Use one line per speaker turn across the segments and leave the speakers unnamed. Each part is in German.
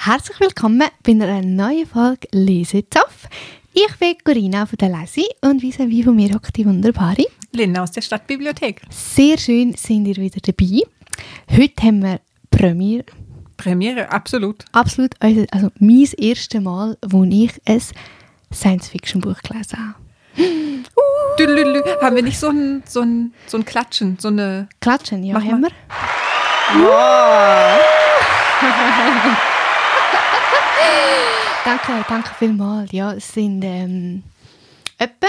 Herzlich willkommen bei einer neuen Folge Lesetopf. Ich bin Corinna von der Lesi und wie wie von mir hockt die wunderbare
Linda aus der Stadtbibliothek.
Sehr schön sind ihr wieder dabei. Heute haben wir Premiere.
Premiere, absolut.
Absolut, also, also mein erstes Mal, wo ich ein Science-Fiction-Buch gelesen habe.
Düdelüdelü. Haben wir nicht so ein, so ein, so ein Klatschen, so eine...
Klatschen, ja,
Mach
haben
mal.
wir. Danke, danke vielmals. Ja, es sind ähm, etwa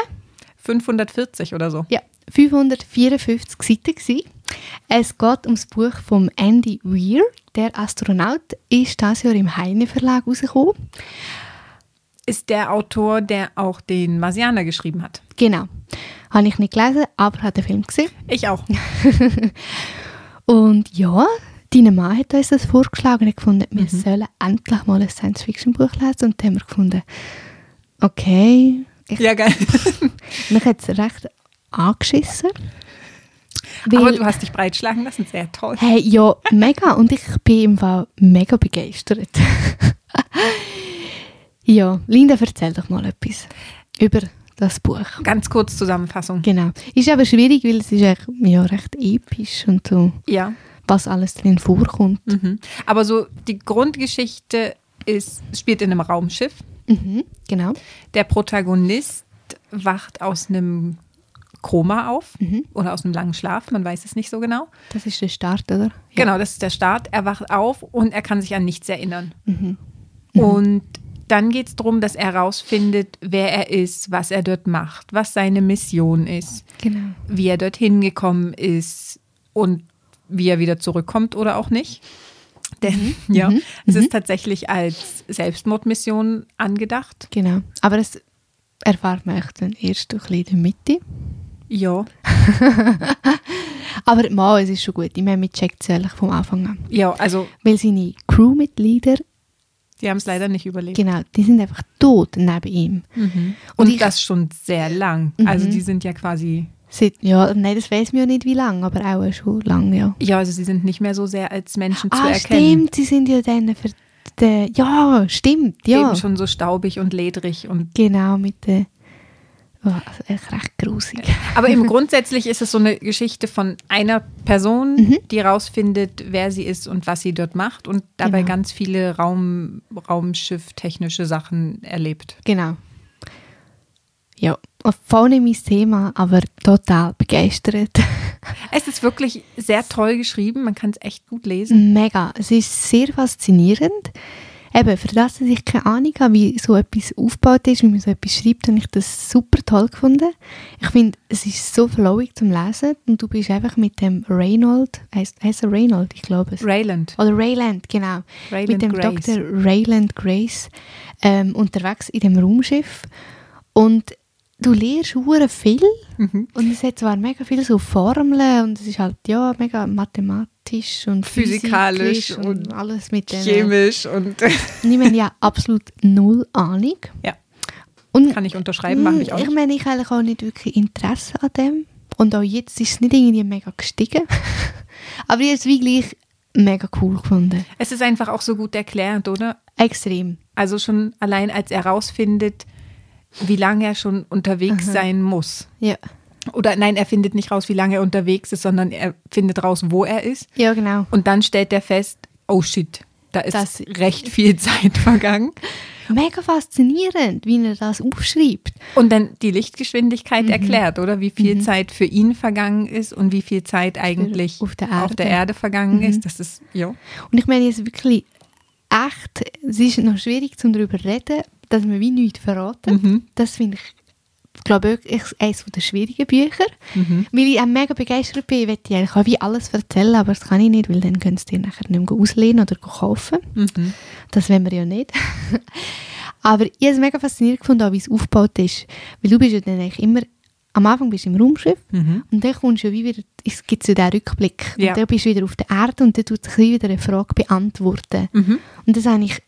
540 oder so.
ja, 554 Seiten gewesen. Es geht ums Buch von Andy Weir, der Astronaut, ist dieses Jahr im Heine Verlag rausgekommen.
Ist der Autor, der auch den Marsianer geschrieben hat.
Genau. Habe ich nicht gelesen, aber habe den Film gesehen.
Ich auch.
Und ja, deine Mann hat uns das vorgeschlagen und gefunden, wir sollen endlich mal ein Science-Fiction-Buch lesen. Und dann haben wir gefunden, okay, ich,
Ja, geil.
mich hat es recht angeschissen.
Aber
Weil-
du hast dich breitschlagen lassen, sehr toll.
Hey, ja, mega. Und ich bin im Fall mega begeistert. ja, Linda, erzähl doch mal etwas über das Buch.
Ganz kurz Zusammenfassung.
Genau. Ist aber schwierig, weil es ist echt, ja, recht episch und so,
Ja.
Was alles drin vorkommt.
Mhm. Aber so die Grundgeschichte ist, spielt in einem Raumschiff.
Mhm, genau.
Der Protagonist wacht aus einem Koma auf
Mhm.
oder aus einem langen Schlaf, man weiß es nicht so genau.
Das ist der Start, oder? Ja.
Genau, das ist der Start. Er wacht auf und er kann sich an nichts erinnern.
Mhm.
Und dann geht es darum, dass er herausfindet, wer er ist, was er dort macht, was seine Mission ist,
Genau.
wie er dorthin gekommen ist und wie er wieder zurückkommt oder auch nicht. Denn ja,
Mhm.
es ist tatsächlich als Selbstmordmission angedacht.
Genau. Aber das erfahrt man echt dann erst ein bisschen in der Mitte.
Ja,
Aber mal, es ist schon gut. Ich meine, man checkt es ehrlich vom Anfang an.
ja, also
Weil seine Crewmitglieder,
die haben es leider nicht überlebt.
genau, die sind einfach tot neben ihm.
Mhm.
Und
Und,
ich-
das schon sehr lang.
Mhm.
Also die sind ja quasi,
Seit, ja, nein, das weiß man ja nicht wie lange, aber auch schon lange, ja.
ja, also sie sind nicht mehr so sehr als Menschen zu
ah,
erkennen.
stimmt, sie sind ja dann für die, ja, stimmt, ja.
Eben schon so staubig und ledrig und
Genau, mit der, oh, also echt recht grusig.
Aber eben grundsätzlich ist es so eine Geschichte von einer Person,
Mhm.
die rausfindet, wer sie ist und was sie dort macht und dabei
Genau.
ganz viele Raum, Raumschiff-technische Sachen erlebt.
Genau. Ja, voll nicht mein Thema, aber total begeistert.
Es ist wirklich sehr toll geschrieben, man kann es echt gut lesen.
Mega. Es ist sehr faszinierend. Eben, für das, dass ich keine Ahnung habe, wie so etwas aufgebaut ist, wie man so etwas schreibt, habe ich das super toll gefunden. Ich finde, es ist so flowig zum Lesen und du bist einfach mit dem Reynold, heißt, heißt er Reynold, ich glaube es.
Rayland.
Oder Rayland, genau.
Rayland
mit dem
Grace.
Dr. Rayland Grace ähm, unterwegs in dem Raumschiff. Und du lernst hure viel.
Mhm.
Und es hat zwar mega viele so Formeln und es ist halt ja mega mathematisch und
Physikalisch und
und alles mit.
Chemisch und
ich meine, ja, absolut null Ahnung.
ja,
Und
kann ich unterschreiben, mache ich auch.
ich
nicht.
meine, ich habe eigentlich auch nicht wirklich Interesse an dem. Und auch jetzt ist es nicht irgendwie mega gestiegen. Aber ich habe es wie gleich mega cool gefunden.
Es ist einfach auch so gut erklärt, oder?
Extrem.
Also schon allein als er rausfindet, wie lange er schon unterwegs sein muss.
Ja.
Oder nein, er findet nicht raus, wie lange er unterwegs ist, sondern er findet raus, wo er ist.
Ja, genau.
Und dann stellt er fest, oh shit, da ist
Das-
recht viel Zeit vergangen.
Mega faszinierend, wie er das aufschreibt.
Und dann die Lichtgeschwindigkeit
Mhm.
erklärt, oder? Wie viel Zeit für ihn vergangen ist und wie viel Zeit eigentlich
auf der
auf der
Erde.
Erde vergangen
Mhm.
ist. Das ist, ja.
Und ich meine jetzt wirklich echt, es ist noch schwierig zum darüber reden, dass man wie nichts verraten.
Mhm.
Das finde ich, glaube ich, eines der schwierigen Bücher.
Mhm.
Weil ich auch mega begeistert bin, ich eigentlich auch wie alles erzählen, aber das kann ich nicht, weil dann können sie dir nachher nicht mehr auslehnen oder kaufen.
Mhm.
Das wollen wir ja nicht. aber ich habe es mega faszinierend gefunden, auch wie es aufgebaut ist. Weil du bist ja dann eigentlich immer, am Anfang bist du im Raumschiff
Mhm.
und dann kommst du ja wie wieder, es gibt so diesen Rückblick.
Ja.
Und dann bist du wieder auf der Erde und dann tut sich wieder eine Frage beantworten.
Mhm.
Und das habe ich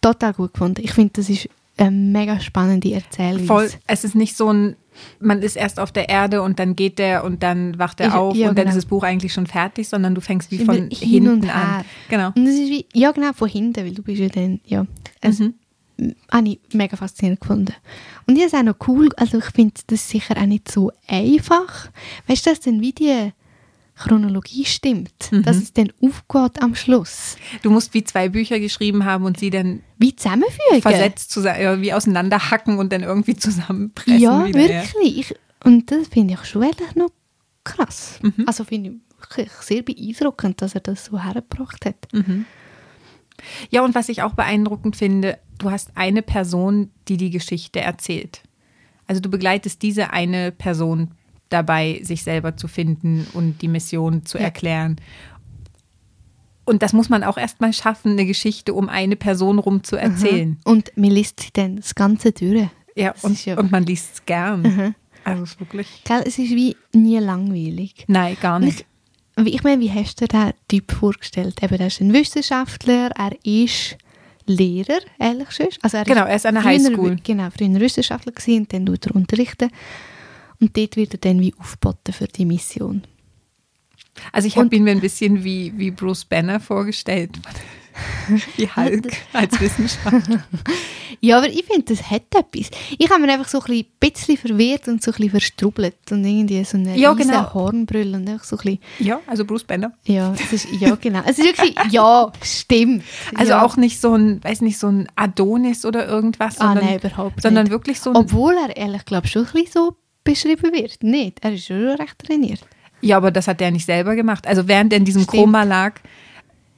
total gut gefunden. Ich finde, das ist eine mega spannende Erzählweise.
Voll. Es ist nicht so ein, man ist erst auf der Erde und dann geht der und dann wacht er auf
ja,
und dann
genau.
ist das Buch eigentlich schon fertig, sondern du fängst wie von
hin und
hinten an.
her.
Genau.
Und das ist wie, ja genau, von hinten, weil du bist ja dann, ja. Also,
Mhm.
habe ich mega faszinierend gefunden. Und ich es auch noch cool, also ich finde das sicher auch nicht so einfach. Weißt du, dass dann wie die Chronologie stimmt,
Mhm.
dass es dann aufgeht am Schluss.
Du musst wie zwei Bücher geschrieben haben und sie dann
Wie zusammenfügen.
versetzt zusammen, irgendwie auseinanderhacken und dann irgendwie zusammenpressen.
Ja,
wieder,
wirklich. Ich, und das finde ich schon ehrlich noch krass.
Mhm.
Also finde ich wirklich sehr beeindruckend, dass er das so hergebracht hat.
Mhm. Ja, und was ich auch beeindruckend finde, du hast eine Person, die die Geschichte erzählt. Also du begleitest diese eine Person dabei, sich selber zu finden und die Mission zu
Ja.
erklären. Und das muss man auch erstmal schaffen, eine Geschichte um eine Person rum zu erzählen.
Und man liest sie dann das Ganze durch.
Ja, und,
ja-
und man liest es gern.
Mhm.
Also es ist wirklich.
Gell, es ist wie nie langweilig.
Nein, gar nicht.
Ich, wie- ich meine, wie hast du dir den Typ vorgestellt? Eben, er ist ein Wissenschaftler, er ist Lehrer, ehrlich gesagt. Also er
Genau, er ist an der
früher-
Highschool.
Genau, früher Wissenschaftler gewesen dann tut er unterrichten. Und dort wird er dann wie aufgeboten für die Mission.
Also ich habe ihn mir ein bisschen wie, wie Bruce Banner vorgestellt. wie Hulk als Wissenschaftler.
Ja, aber ich finde, das hat etwas. Ich habe mir einfach so ein bisschen verwirrt und so ein bisschen verstrubbelt und irgendwie so eine
Ja, genau.
Hornbrille und einfach so ein bisschen,
Ja, also Bruce Banner.
ja, es ist, ja genau. Es ist wirklich, ja, stimmt.
Also
ja.
auch nicht so ein, weiß nicht, so ein Adonis oder irgendwas,
Ah,
sondern,
nein, überhaupt
sondern
nicht.
wirklich so ein,
Obwohl er ehrlich glaube schon ein bisschen so beschrieben wird. Nicht, er ist schon recht trainiert.
ja, aber das hat er nicht selber gemacht. Also während er in diesem
Stimmt.
Koma lag,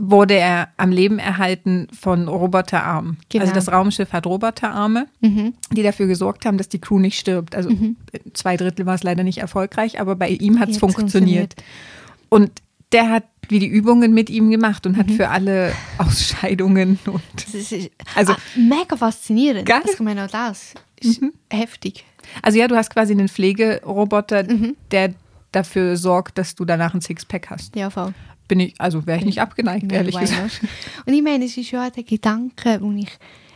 wurde er am Leben erhalten von Roboterarmen.
Genau.
Also das Raumschiff hat Roboterarme,
Mhm.
die dafür gesorgt haben, dass die Crew nicht stirbt. Also zwei Drittel war es leider nicht erfolgreich, aber bei ihm hat es
Jetzt
funktioniert. Und der hat wie die Übungen mit ihm gemacht und hat für alle Ausscheidungen und
Das ist
Also-
ah, mega faszinierend.
Geil.
Also, ich meine, auch das ist heftig.
Also ja, du hast quasi einen Pflegeroboter,
Mhm.
der dafür sorgt, dass du danach ein Sixpack hast.
Ja, voll.
Bin ich, also wäre ich nicht abgeneigt,
Ja,
ehrlich gesagt.
Und ich meine, es ist ja der Gedanke, wo ich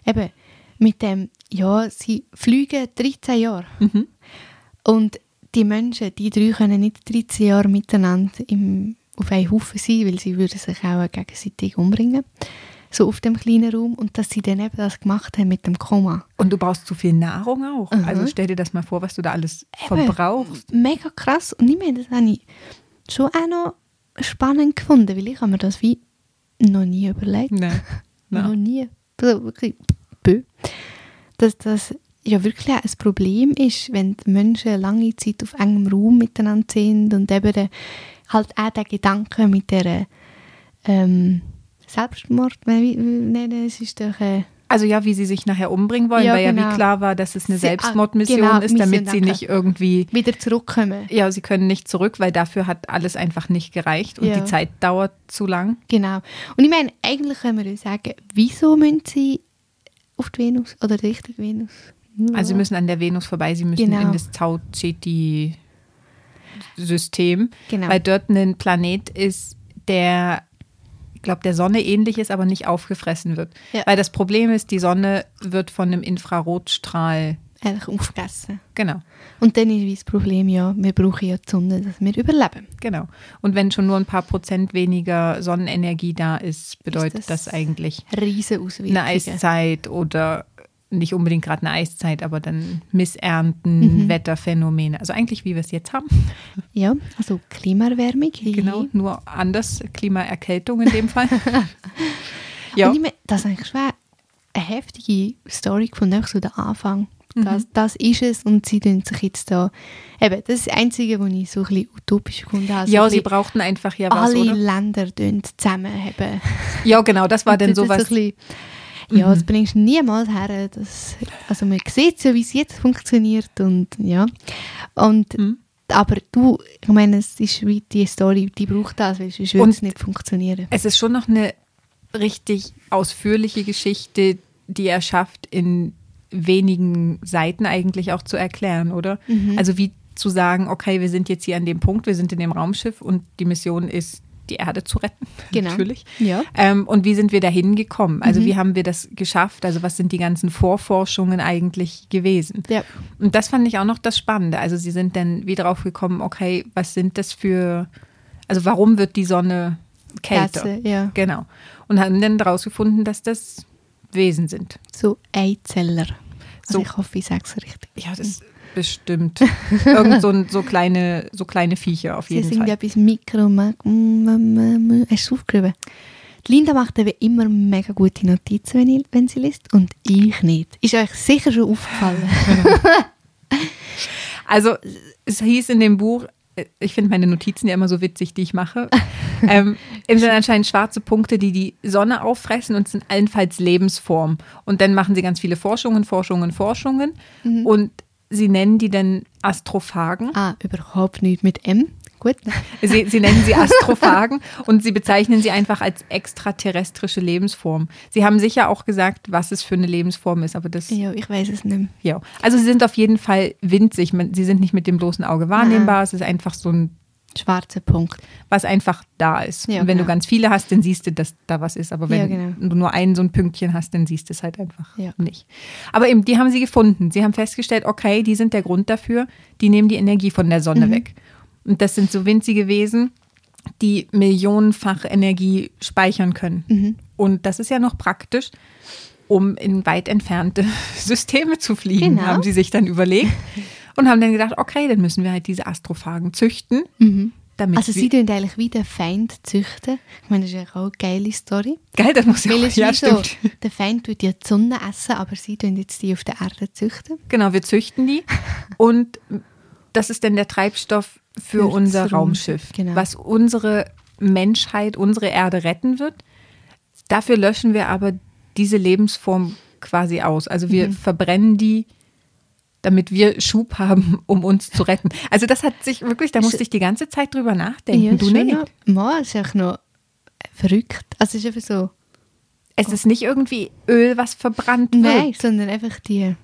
eben mit dem, ja, sie fliegen 13 Jahre.
Mhm.
Und die Menschen, die drei können nicht 13 Jahre miteinander im, auf einem Haufen sein, weil sie würden sich auch gegenseitig umbringen. So auf dem kleinen Raum. Und dass sie dann eben das gemacht haben mit dem Koma.
Und du brauchst zu viel Nahrung auch.
Mhm.
Also stell dir das mal vor, was du da alles
Eben.
verbrauchst.
Mega krass. Und ich meine, das habe ich schon auch noch spannend gefunden, weil ich habe mir das wie noch nie überlegt.
Nein.
Noch
Nein.
nie. Also wirklich, bö. Dass das ja wirklich auch ein Problem ist, wenn die Menschen lange Zeit auf engem Raum miteinander sind und eben der, halt auch der Gedanke mit der ähm, Selbstmord, nein, es ist doch äh,
Also ja, wie sie sich nachher umbringen wollen,
Ja,
weil ja
genau.
wie klar war, dass es eine
ah,
Selbstmordmission
genau,
ist, damit sie nicht irgendwie,
wieder zurückkommen.
ja, sie können nicht zurück, weil dafür hat alles einfach nicht gereicht und
Ja.
die Zeit dauert zu lang.
Genau. Und ich meine, eigentlich können wir uns sagen, wieso müssen sie auf die Venus oder Richtung Venus?
Also sie müssen an der Venus vorbei, sie müssen
Genau.
in das Tau Ceti System,
Genau.
weil dort ein Planet ist, der, glaube, der Sonne ähnlich ist, aber nicht aufgefressen wird.
Ja.
Weil das Problem ist, die Sonne wird von einem Infrarotstrahl,
Einfach aufgegessen.
genau,
Und dann ist das Problem, ja, wir brauchen ja die Sonne, dass wir überleben.
genau. Und wenn schon nur ein paar Prozent weniger Sonnenenergie da ist, bedeutet
Ist das
das, eigentlich
Auswirkungen.
eine Eiszeit oder nicht unbedingt gerade eine Eiszeit, aber dann Missernten,
Mhm.
Wetterphänomene. Also eigentlich, wie wir es jetzt haben.
Ja, also Klimaerwärmung.
Genau, nur anders, Klimaerkältung in dem Fall. ja,
Und ich meine, das ist eigentlich schon eine heftige Story gefunden, so der Anfang.
Mhm.
Das, das ist es und sie tun sich jetzt da, eben, das ist das Einzige, was ich so ein bisschen utopisch gefunden habe. So
ja sie brauchten einfach ja was,
alle
oder?
Länder tun zusammenhaben.
Ja, genau, das war dann
Das
sowas.
so ein bisschen- ja,
Mhm.
das bringst du niemals her. Das, also man sieht ja, wie es jetzt funktioniert und ja. Und,
Mhm.
Aber du, ich meine, es ist wie die Story, die braucht das, weil sonst würde es nicht funktionieren.
Es ist schon noch eine richtig ausführliche Geschichte, die er schafft, in wenigen Seiten eigentlich auch zu erklären, oder?
Mhm.
Also wie zu sagen, okay, wir sind jetzt hier an dem Punkt, wir sind in dem Raumschiff und die Mission ist die Erde zu retten,
Genau.
natürlich.
Ja.
Ähm, und wie sind wir dahin gekommen? Also
Mhm.
wie haben wir das geschafft? Also was sind die ganzen Vorforschungen eigentlich gewesen?
Ja.
Und das fand ich auch noch das Spannende. Also sie sind dann wieder drauf gekommen, okay, was sind das für, also warum wird die Sonne kälter?
Gase, ja.
Genau. Und haben dann daraus gefunden, dass das Wesen sind.
So Eizeller. Also
So.
ich hoffe, ich sage es richtig.
Ja, das bestimmt. Irgend so, so kleine, so kleine Viecher auf
Sie
jeden
sind
Fall.
etwas Mikro. ma- m- m- m- Hast du es aufgeschrieben? Die Linda macht eben immer mega gute Notizen, wenn, ich, wenn sie liest, und ich nicht. Ist euch sicher schon aufgefallen.
Also es hieß in dem Buch, ich finde meine Notizen ja immer so witzig, die ich mache. ähm, es sind anscheinend schwarze Punkte, die die Sonne auffressen und sind allenfalls Lebensform. Und dann machen sie ganz viele Forschungen, Forschungen, Forschungen. Und sie nennen die dann Astrophagen.
ah, überhaupt nicht mit M. Gut.
Sie, sie nennen sie Astrophagen und sie bezeichnen sie einfach als extraterrestrische Lebensform. Sie haben sicher auch gesagt, was es für eine Lebensform ist, aber das
Ja, ich weiß es nicht.
Ja, also sie sind auf jeden Fall winzig. Sie sind nicht mit dem bloßen Auge wahrnehmbar. Es ist einfach so ein,
Schwarzer Punkt.
was einfach da ist.
Ja,
Und wenn du
genau.
ganz viele hast, dann siehst du, dass da was ist. Aber wenn
Ja, genau.
du nur ein so ein Pünktchen hast, dann siehst du es halt einfach
Ja.
nicht. Aber eben, die haben sie gefunden. Sie haben festgestellt, okay, die sind der Grund dafür. Die nehmen die Energie von der
Mhm.
Sonne weg. Und das sind so winzige Wesen, die millionenfach Energie speichern können.
Mhm.
Und das ist ja noch praktisch, um in weit entfernte Systeme zu fliegen,
Genau.
haben sie sich dann überlegt. Und haben dann gedacht, okay, dann müssen wir halt diese Astrophagen züchten, damit
Also sie tun eigentlich wie den Feind züchten. Ich meine, das ist ja auch eine geile Story.
Geil, das muss ja
Weil
auch,
es
ja,
wie so,
stimmt.
der Feind tut ja die Sonne essen, aber sie tun jetzt die auf der Erde züchten.
Genau, wir züchten die. Und das ist dann der Treibstoff für
Für
unser Raumschiff,
genau.
was unsere Menschheit, unsere Erde retten wird. Dafür löschen wir aber diese Lebensform quasi aus. Also
Mhm.
wir verbrennen die, damit wir Schub haben, um uns zu retten. Also das hat sich wirklich, da musste ich die ganze Zeit drüber nachdenken. du
schon
nicht.
noch- Mal, ist auch noch verrückt. Also es ist einfach so,
Es ist nicht irgendwie Öl, was verbrannt wird.
nein, sondern einfach die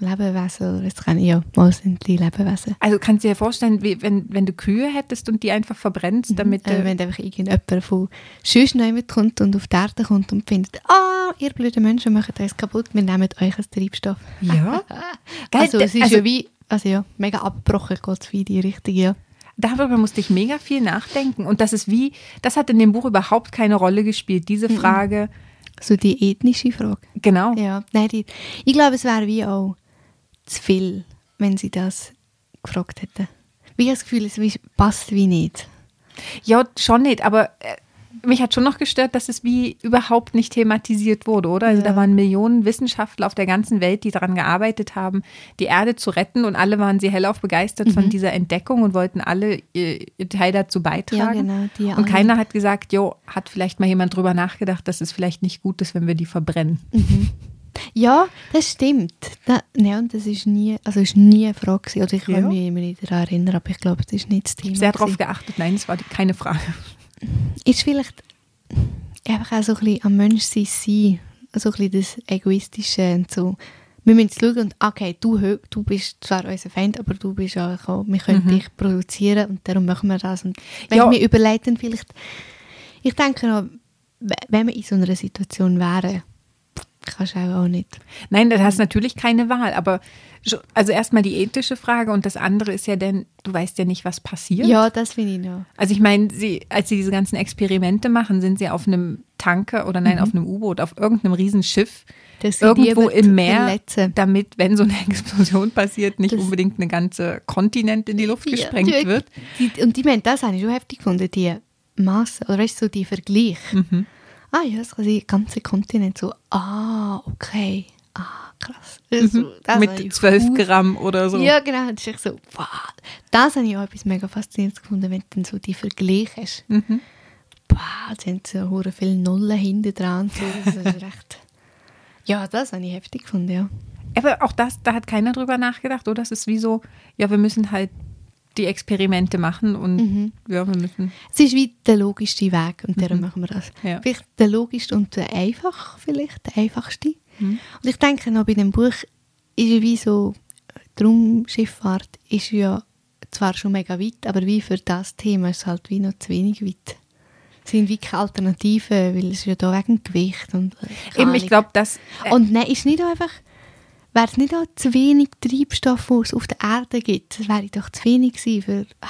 Lebewesen, jetzt kann ich ja, mal sind die Lebewesen.
Also kannst du dir vorstellen, wie, wenn, wenn du Kühe hättest und die einfach verbrennst, damit
Äh,
äh,
wenn einfach irgendjemand von sonst jemand kommt und auf die Erde kommt und findet, ah, ihr blöden Menschen macht uns kaputt, wir nehmen euch als Treibstoff.
Ja.
Also es ist
also-
ja wie, also ja, mega abgebrochen geht es wie die Richtung, ja.
Darüber musste ich mega viel nachdenken. Und das ist wie, das hat in dem Buch überhaupt keine Rolle gespielt. Diese Frage,
So die ethnische Frage.
genau.
Ja, nein, die, ich glaube, es wäre wie auch zu viel, wenn sie das gefragt hätten. Wie das Gefühl, es wie- passt wie nicht.
Ja, schon nicht, aber äh, mich hat schon noch gestört, dass es wie überhaupt nicht thematisiert wurde, oder? Also
Ja.
da waren Millionen Wissenschaftler auf der ganzen Welt, die daran gearbeitet haben, die Erde zu retten und alle waren sehr hellauf begeistert von dieser Entdeckung und wollten alle ihr, ihr Teil dazu beitragen.
genau, die
und keiner hat gesagt, jo, hat vielleicht mal jemand drüber nachgedacht, dass es vielleicht nicht gut ist, wenn wir die verbrennen.
Ja, das stimmt. Ja, und das ist nie, also ist nie eine Frage gewesen. Oder ich kann
Ja.
mich immer nicht daran erinnern, aber ich glaube, das ist nicht das Thema.
Sehr darauf geachtet, nein, das war keine Frage.
Ist vielleicht einfach auch so ein bisschen am Menschsein sein, so ein bisschen das Egoistische und so. Wir müssen schauen und, okay, du, du bist zwar unser Feind, aber du bist auch, wir können dich produzieren und darum machen wir das. Und wenn
Ja.
wir überleiten, vielleicht, ich denke noch, wenn wir in so einer Situation wären, kannst du auch, nicht.
Nein, da hast natürlich keine Wahl. Aber also erstmal die ethische Frage und das andere ist ja denn, du weißt ja nicht, was passiert.
Ja, das finde ich noch.
Also ich meine, sie, als sie diese ganzen Experimente machen, sind sie auf einem Tanker oder nein, auf einem U-Boot, auf irgendeinem Riesenschiff,
sie
irgendwo im Meer,
verletzen.
damit, wenn so eine Explosion passiert, nicht
Das-
unbedingt eine ganze Kontinent in die Luft gesprengt
die,
wird.
Die, und ich meine, das habe ich schon heftig gefunden, die Masse, oder weißt du, so die Vergleich.
Mhm.
Ah ja, das ganze Kontinent so, ah, okay, ah, krass. Also, habe ich
Mit 12
hu-
Gramm oder so.
Ja, genau, das ist echt so, wow. Das habe ich auch etwas mega faszinierendes gefunden, wenn du dann so die Vergleich hast.
Mhm.
Wow, haben sie so hure viele Nullen hinten dran. So. Das ist recht... Ja, das habe ich heftig gefunden, ja.
Aber auch das, da hat keiner drüber nachgedacht, oder? Das ist wie so, ja, wir müssen halt die Experimente machen und
Mhm.
ja, wir müssen.
Es ist wie der logischste Weg und darum machen wir das.
Ja.
Vielleicht der logischste und der einfach, vielleicht der einfachste.
Mhm.
Und ich denke noch bei dem Buch ist wie so, die Raumschifffahrt ist ja zwar schon mega weit, aber wie für das Thema ist es halt wie noch zu wenig weit. sind wie keine Alternativen, weil es ja da wegen Gewicht und äh,
Eben, ich glaube, das. Äh,
Und nein, ist nicht einfach, wäre es nicht auch zu wenig Treibstoff, wo es auf der Erde gibt? Das wäre doch zu wenig gewesen für... Ah,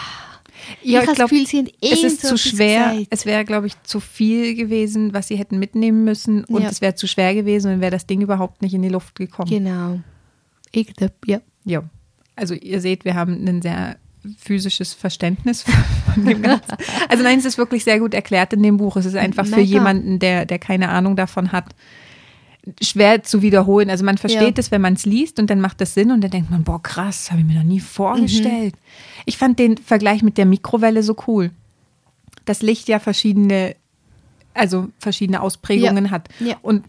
ja,
ich sie haben
es ist
so
zu schwer.
gesagt.
Es wäre, glaube ich, zu viel gewesen, was sie hätten mitnehmen müssen. Und
Ja.
es wäre zu schwer gewesen und wäre das Ding überhaupt nicht in die Luft gekommen.
Genau. Irgendetwas, ja.
Ja. Also ihr seht, wir haben ein sehr physisches Verständnis von dem Ganzen. Also nein, es ist wirklich sehr gut erklärt in dem Buch. Es ist einfach für
Mega.
jemanden, der, der keine Ahnung davon hat, schwer zu wiederholen. Also man versteht
Ja.
es, wenn man es liest und dann macht das Sinn und dann denkt man, boah, krass, habe ich mir noch nie vorgestellt.
Mhm.
Ich fand den Vergleich mit der Mikrowelle so cool. Das Licht ja verschiedene, also verschiedene Ausprägungen
Ja.
hat.
Ja.
Und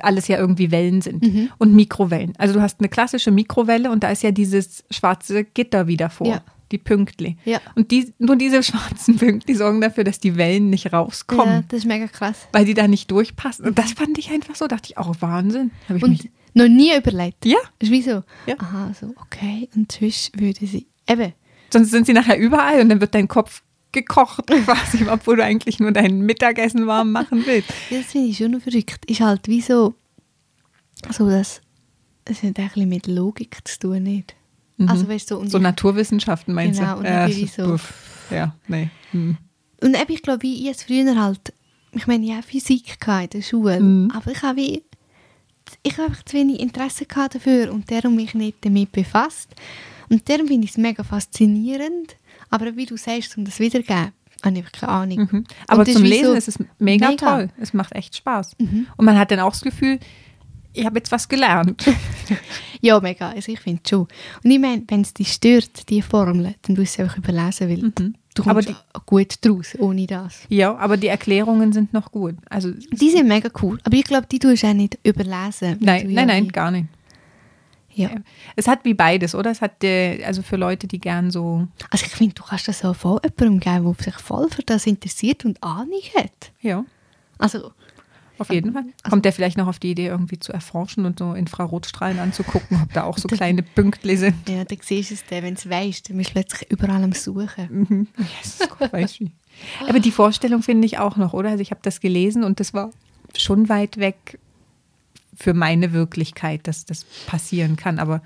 alles ja irgendwie Wellen sind.
Mhm.
Und Mikrowellen. Also du hast eine klassische Mikrowelle und da ist ja dieses schwarze Gitter wieder vor. Die Pünktli.
Ja.
Und die, nur diese schwarzen Pünktli sorgen dafür, dass die Wellen nicht rauskommen
Ja, das ist mega krass.
weil die da nicht durchpassen. Und das fand ich einfach so, dachte ich, auch Wahnsinn. Hab ich
Und
mich,
noch nie überlegt.
ja,
ist wie so,
Ja.
aha, so, okay, und sonst würde sie, eben,
sonst sind sie nachher überall und dann wird dein Kopf gekocht quasi, obwohl du eigentlich nur dein Mittagessen warm machen willst.
das finde ich schon noch verrückt, ist halt wie so, so dass, es hat ein bisschen mit Logik zu tun, nicht? Also weißt du, so, und,
So Naturwissenschaften meinst
Genau,
du?
und
Ja,
irgendwie
das ist
so-
doof. Ja, nee. Hm.
und eben, ich glaube, wie ich es früher halt, ich meine, ich habe Physik in der Schule,
Mhm.
aber ich habe wie, ich habe einfach zu wenig Interesse gehabt dafür und darum mich nicht damit befasst. Und darum finde ich es mega faszinierend, aber wie du sagst, um das wiedergeben, habe ich keine Ahnung.
Mhm. Aber
Und
zum Lesen
so-
ist es mega,
Mega.
toll. Es macht echt Spaß.
Mhm.
Und man hat dann auch das Gefühl, ich habe jetzt was gelernt.
Ja, mega. Also ich finde schon. Und ich meine, wenn es dich stört, die Formel, dann tust du sie einfach überlesen, weil
Mhm.
du
Aber
kommst gut draus, ohne das.
ja, aber die Erklärungen sind noch gut. Also
Die sind mega cool. Aber ich glaube, die tust du auch nicht überlesen.
nein, nein, nein, gar nicht.
Ja.
Es hat wie beides, oder? Es hat äh, also für Leute, die gern so
Also ich finde, du kannst das auch voll jemandem geben, der sich voll für das interessiert und Ahnung hat.
ja,
Also,
auf jeden Fall. Kommt der vielleicht noch auf die Idee, irgendwie zu erforschen und so Infrarotstrahlen anzugucken, ob da auch so kleine Pünktli sind.
ja, dann siehst du es dann, wenn du es weißt, dann bist du plötzlich überall am Suchen.
Mhm. Jesus Gott, weiß wie. Aber die Vorstellung finde ich auch noch, oder? Also ich habe das gelesen und das war schon weit weg für meine Wirklichkeit, dass das passieren kann. Aber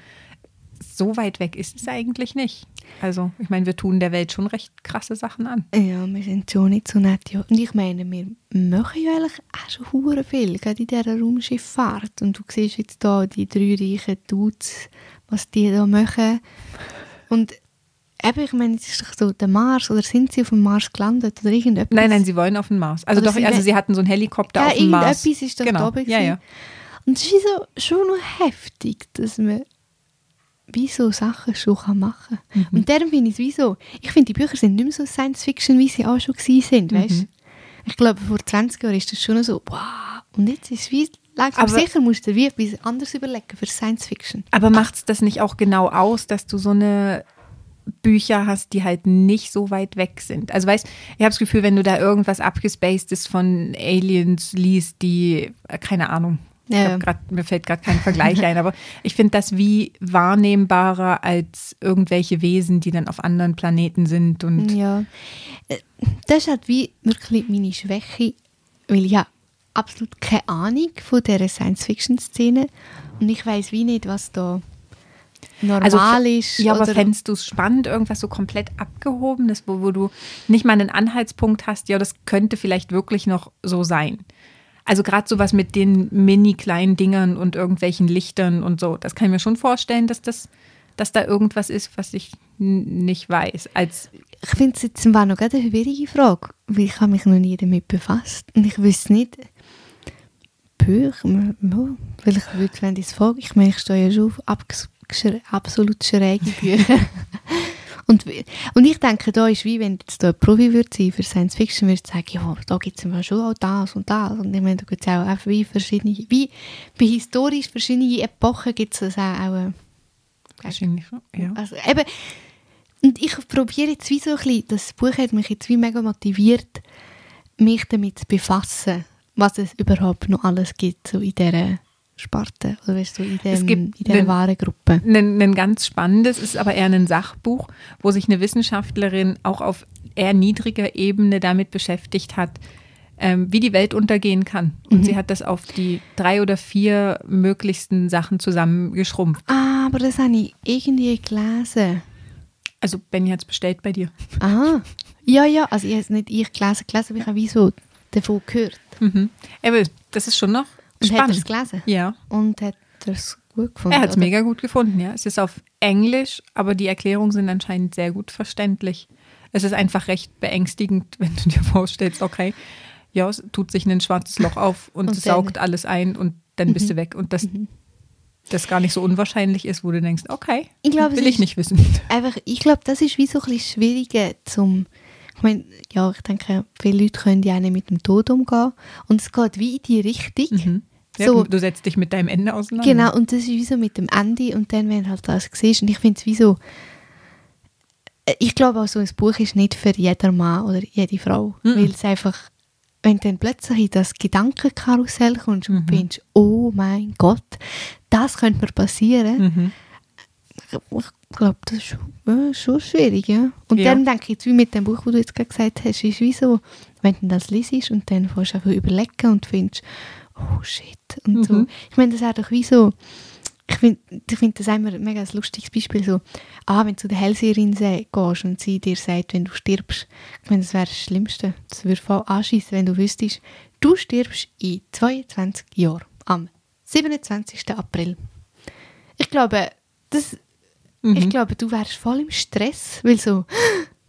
so weit weg ist es eigentlich nicht. Also ich meine, wir tun der Welt schon recht krasse Sachen an.
Ja, wir sind schon nicht so nett. Ja. Und ich meine, wir machen ja eigentlich auch schon hure viel, gerade in dieser Raumschifffahrt. Und du siehst jetzt da die drei reichen Dudes, was die da machen. Und eben, ich meine, es ist doch so der Mars, oder sind sie auf dem Mars gelandet oder irgendetwas?
Nein, nein, sie wollen auf den Mars. Also
Oder
doch,
sie
also sie hatten so einen Helikopter
ja,
auf dem Mars.
irgendetwas ist doch
genau.
da oben
ja, ja.
gewesen. Und es ist so, schon noch heftig, dass man wie so Sachen schon kann machen kann.
Mhm.
Und darum finde ich es wie so, ich finde, die Bücher sind nicht mehr so Science-Fiction, wie sie auch schon sind,
Mhm.
Ich glaube, vor 20 Jahren ist das schon so, wow, und jetzt ist es wie, langsam
Aber-
sicher musst du dir wie etwas anderes überlegen für Science-Fiction.
Aber macht es das nicht auch genau aus, dass du so eine Bücher hast, die halt nicht so weit weg sind? Also weißt, ich habe das Gefühl, wenn du da irgendwas abgespacedes von Aliens liest, die, äh, keine Ahnung,
Ja.
grad, mir fällt gerade kein Vergleich ein, aber ich finde das wie wahrnehmbarer als irgendwelche Wesen, die dann auf anderen Planeten sind und
Ja, Äh, das ist halt wie wirklich meine Schwäche, weil ich habe absolut keine Ahnung von dieser Science-Fiction-Szene und ich weiß wie nicht, was da normal
Also,
ist.
Ja, aber fändest du es spannend, irgendwas so komplett abgehobenes, wo, wo du nicht mal einen Anhaltspunkt hast, ja, das könnte vielleicht wirklich noch so sein. Also gerade sowas mit den mini kleinen Dingern und irgendwelchen Lichtern und so, das kann ich mir schon vorstellen, dass das, dass da irgendwas ist, was ich nicht weiß. Als
ich finde es jetzt war noch eine schwierige Frage, weil ich habe mich noch nie damit befasst und ich wüsste nicht, Bücher, ja, vielleicht würde wenn ich es frage, ich meine, ich stehe ja schon auf absolut schräge Bücher. und, und ich denke, da ist wie, wenn jetzt da ein Profi würde sein für Science Fiction, würde ich sagen, ja, da gibt es immer schon auch das und das. Und ich meine, da gibt es auch einfach wie verschiedene, wie bei historisch verschiedene Epochen gibt es auch, auch äh,
wahrscheinlich ja.
also eben, und ich probiere jetzt wie so ein bisschen, das Buch hat mich jetzt wie mega motiviert, mich damit zu befassen, was es überhaupt noch alles gibt, so in dieser Sparte, oder weißt du, in, dem,
Es gibt
in dieser
einen-
Warengruppe.
Ein, ein ganz spannendes, ist aber eher ein Sachbuch, wo sich eine Wissenschaftlerin auch auf eher niedriger Ebene damit beschäftigt hat, ähm, wie die Welt untergehen kann. Und
Mhm.
sie hat das auf die drei oder vier möglichsten Sachen zusammengeschrumpft.
Ah, aber das habe ich irgendwie gelesen.
Also Benny hat es bestellt bei dir.
Ah, ja, ja, also ich habe es nicht ich gelesen, gelesen, aber ich habe wie so davon gehört.
Mhm. Aber das ist schon noch
Und hat er es
spannend.
gelesen?
Ja,
Und hat er es gut gefunden?
er hat es mega gut gefunden, ja. Es ist auf Englisch, aber die Erklärungen sind anscheinend sehr gut verständlich. Es ist einfach recht beängstigend, wenn du dir vorstellst, okay, ja, es tut sich ein schwarzes Loch auf und,
Und
saugt alles ein und dann bist du weg. Und das, das gar nicht so unwahrscheinlich ist, wo du denkst, okay,
Ich glaube, es
will ich nicht wissen.
Einfach, ich glaube, das ist wie so ein bisschen schwieriger zum. Ich meine, ja, ich denke, viele Leute können ja auch nicht mit dem Tod umgehen. Und es geht wie in die Richtung.
Mhm. Ja,
So,
du, setzt dich mit deinem Ende auseinander.
genau, und das ist wie so mit dem Ende und dann, wenn du halt das siehst. Und ich finde es wie so. äh, Ich glaube auch, so ein Buch ist nicht für jeden Mann oder jede Frau.
Mhm.
Weil es einfach, wenn du dann plötzlich in das Gedankenkarussell kommst und
Mhm.
findest, oh mein Gott, das könnte mir passieren.
Mhm.
Ich glaube, das ist schon, schon schwierig, ja. Und
Ja.
dann denke ich, jetzt wie mit dem Buch, wo du jetzt gerade gesagt hast, ist wie so, wenn du das liest und dann fährst du einfach überlegen und findest, oh shit, und so.
Mhm.
Ich meine, das ist doch wie so, ich finde ich find das immer ein mega lustiges Beispiel, so, ah, wenn du zu der Hellseherin se- gehst und sie dir sagt, wenn du stirbst, ich meine, das wäre das Schlimmste, das würde voll anschießen, wenn du wüsstest, du stirbst in 22 Jahren, am 27. April. Ich glaube, das
Mhm.
ich glaube, du wärst voll im Stress, weil so,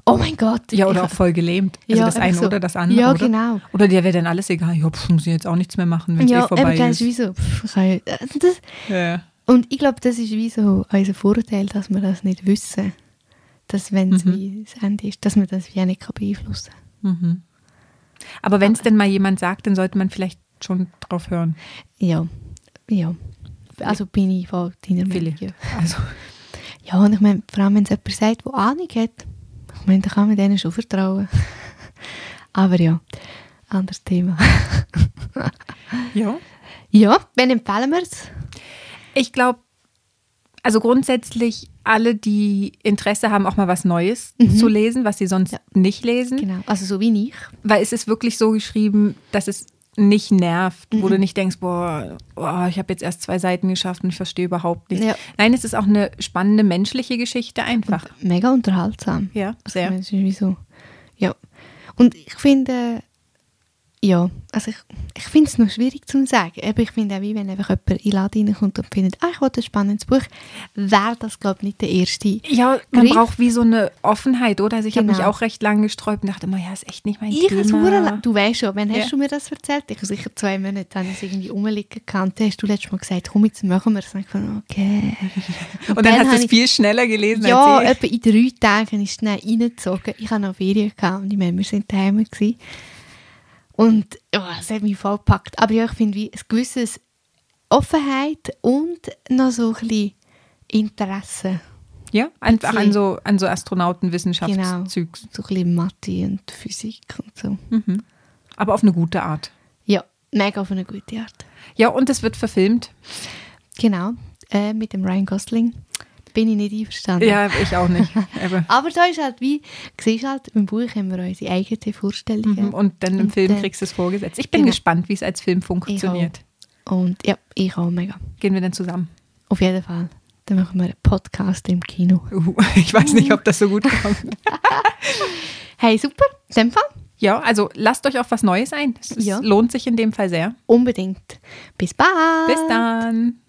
oh mein Gott.
Ja, oder auch voll gelähmt. Also
Ja,
das eine
so.
oder das andere.
Ja,
oder?
genau.
Oder dir wäre dann alles egal. Ja, pff, muss ich jetzt auch nichts mehr machen, wenn es
ja,
eh vorbei
eben,
ist.
wie so. Kann ja- äh, das,
Ja,
und ich glaube, das ist wie so unser Vorteil, dass wir das nicht wissen. Dass, wenn es
Mhm.
wie das Ende ist, dass man das wie auch nicht kann beeinflussen
Mhm. Aber wenn es denn mal jemand sagt, dann sollte man vielleicht schon drauf hören.
kann. Ja, ja. Also bin ich voll deiner Meinung. Ja.
Also,
ja, und ich meine, vor allem, wenn es jemand sagt, der Ahnung hat, ich meine, dann kann man denen schon vertrauen. Aber ja, anderes Thema.
ja.
Ja, wen empfehlen wir es?
Ich glaube, also grundsätzlich alle, die Interesse haben, auch mal was Neues zu lesen, was sie sonst
Ja.
nicht lesen.
Genau, also so wie ich.
Weil es ist wirklich so geschrieben, dass es nicht nervt, wo
Mhm.
du nicht denkst, boah, boah ich habe jetzt erst zwei Seiten geschafft und ich verstehe überhaupt nichts.
Ja.
Nein, es ist auch eine spannende menschliche Geschichte einfach.
Mega unterhaltsam.
Ja,
Also,
sehr.
Es ist wie so, ja. Und ich finde, ja, also ich, ich finde es noch schwierig zu sagen. Eben, ich finde auch, wie wenn einfach jemand in den Laden reinkommt und findet, ah, ich will ein spannendes Buch, wäre das, glaube ich, nicht der erste.
Ja, man
Griff.
braucht wie so eine Offenheit, oder? Also ich habe mich
Genau.
auch recht lange gesträubt und dachte immer, ja, ist echt nicht mein
Ich
Thema.
du weißt schon, wann
Ja.
hast du mir das erzählt? Ich habe sicher zwei Monate habe ich es irgendwie rumliegen. Dann hast du letztes Mal gesagt, komm, jetzt machen wir es. Und ich fand, okay.
Und dann, hast du
habe
es viel schneller gelesen
Ja,
als ich.
etwa in drei Tagen ist es schnell reingezogen. Ich hatte noch Ferien gehabt und ich meine, wir sind daheim. Gewesen. Und ja, es hat mich voll gepackt. Aber ja, ich finde, wie ein gewisses Offenheit und noch so ein bisschen Interesse.
Ja, einfach an so, an so
Genau.
Astronautenwissenschaftszügs.
So ein bisschen Mathe und Physik und so.
Mhm. Aber auf eine gute Art.
Ja, mega auf eine gute Art.
Ja, und es wird verfilmt.
Genau, äh, mit dem Ryan Gosling. Bin ich nicht einverstanden.
Ja, ich auch nicht.
Aber, da ist halt wie, siehst halt, im Buch haben wir unsere eigenen Vorstellungen.
Mhm, und dann im
Und
Film
dann-
kriegst du es vorgesetzt. Ich bin
Genau.
gespannt, wie es als Film funktioniert.
Und ja, ich auch mega.
Gehen wir dann zusammen.
Auf jeden Fall. Dann machen wir einen Podcast im Kino.
Uh, ich weiß nicht, ob das so gut kommt.
Hey, super. In dem Fall
Ja, also lasst euch auf was Neues ein. Es
Ja.
lohnt sich in dem Fall sehr.
unbedingt. Bis bald.
Bis dann.